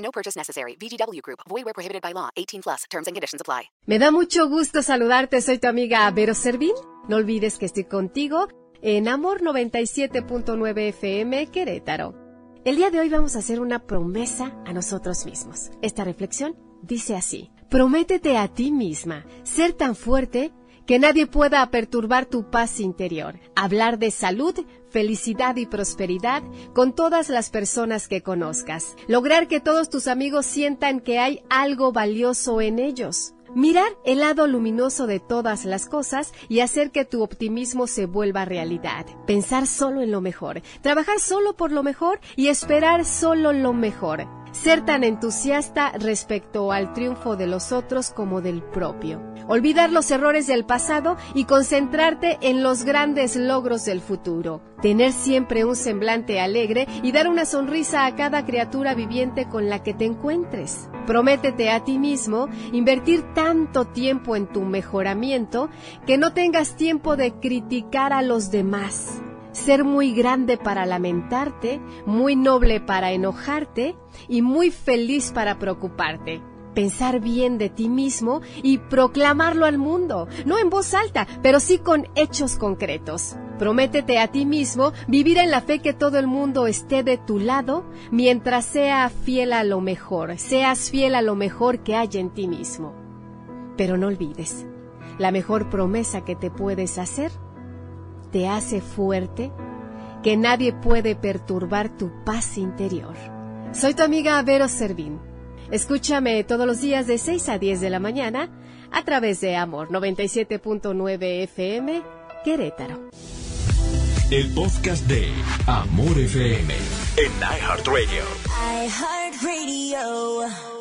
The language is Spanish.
No purchase necessary. VGW Group. Void where prohibited by law. 18 plus. Terms and conditions apply. Me da mucho gusto saludarte. Soy tu amiga Vero Servín. No olvides que estoy contigo en Amor 97.9 FM Querétaro. El día de hoy vamos a hacer una promesa a nosotros mismos. Esta reflexión dice así. Prométete a ti misma ser tan fuerte que nadie pueda perturbar tu paz interior. Hablar de salud, felicidad y prosperidad con todas las personas que conozcas. Lograr que todos tus amigos sientan que hay algo valioso en ellos. Mirar el lado luminoso de todas las cosas y hacer que tu optimismo se vuelva realidad. Pensar solo en lo mejor. Trabajar solo por lo mejor y esperar solo lo mejor ser tan entusiasta respecto al triunfo de los otros como del propio. Olvidar los errores del pasado y concentrarte en los grandes logros del futuro. Tener siempre un semblante alegre y dar una sonrisa a cada criatura viviente con la que te encuentres. Prométete a ti mismo invertir tanto tiempo en tu mejoramiento que no tengas tiempo de criticar a los demás ser muy grande para lamentarte, muy noble para enojarte y muy feliz para preocuparte. Pensar bien de ti mismo y proclamarlo al mundo, no en voz alta, pero sí con hechos concretos. Prométete a ti mismo vivir en la fe que todo el mundo esté de tu lado mientras sea fiel a lo mejor, seas fiel a lo mejor que hay en ti mismo. Pero no olvides, la mejor promesa que te puedes hacer te hace fuerte que nadie puede perturbar tu paz interior. Soy tu amiga Vero Servín. Escúchame todos los días de 6 a 10 de la mañana a través de Amor 97.9 FM Querétaro. El podcast de Amor FM en iHeartRadio. iHeartRadio.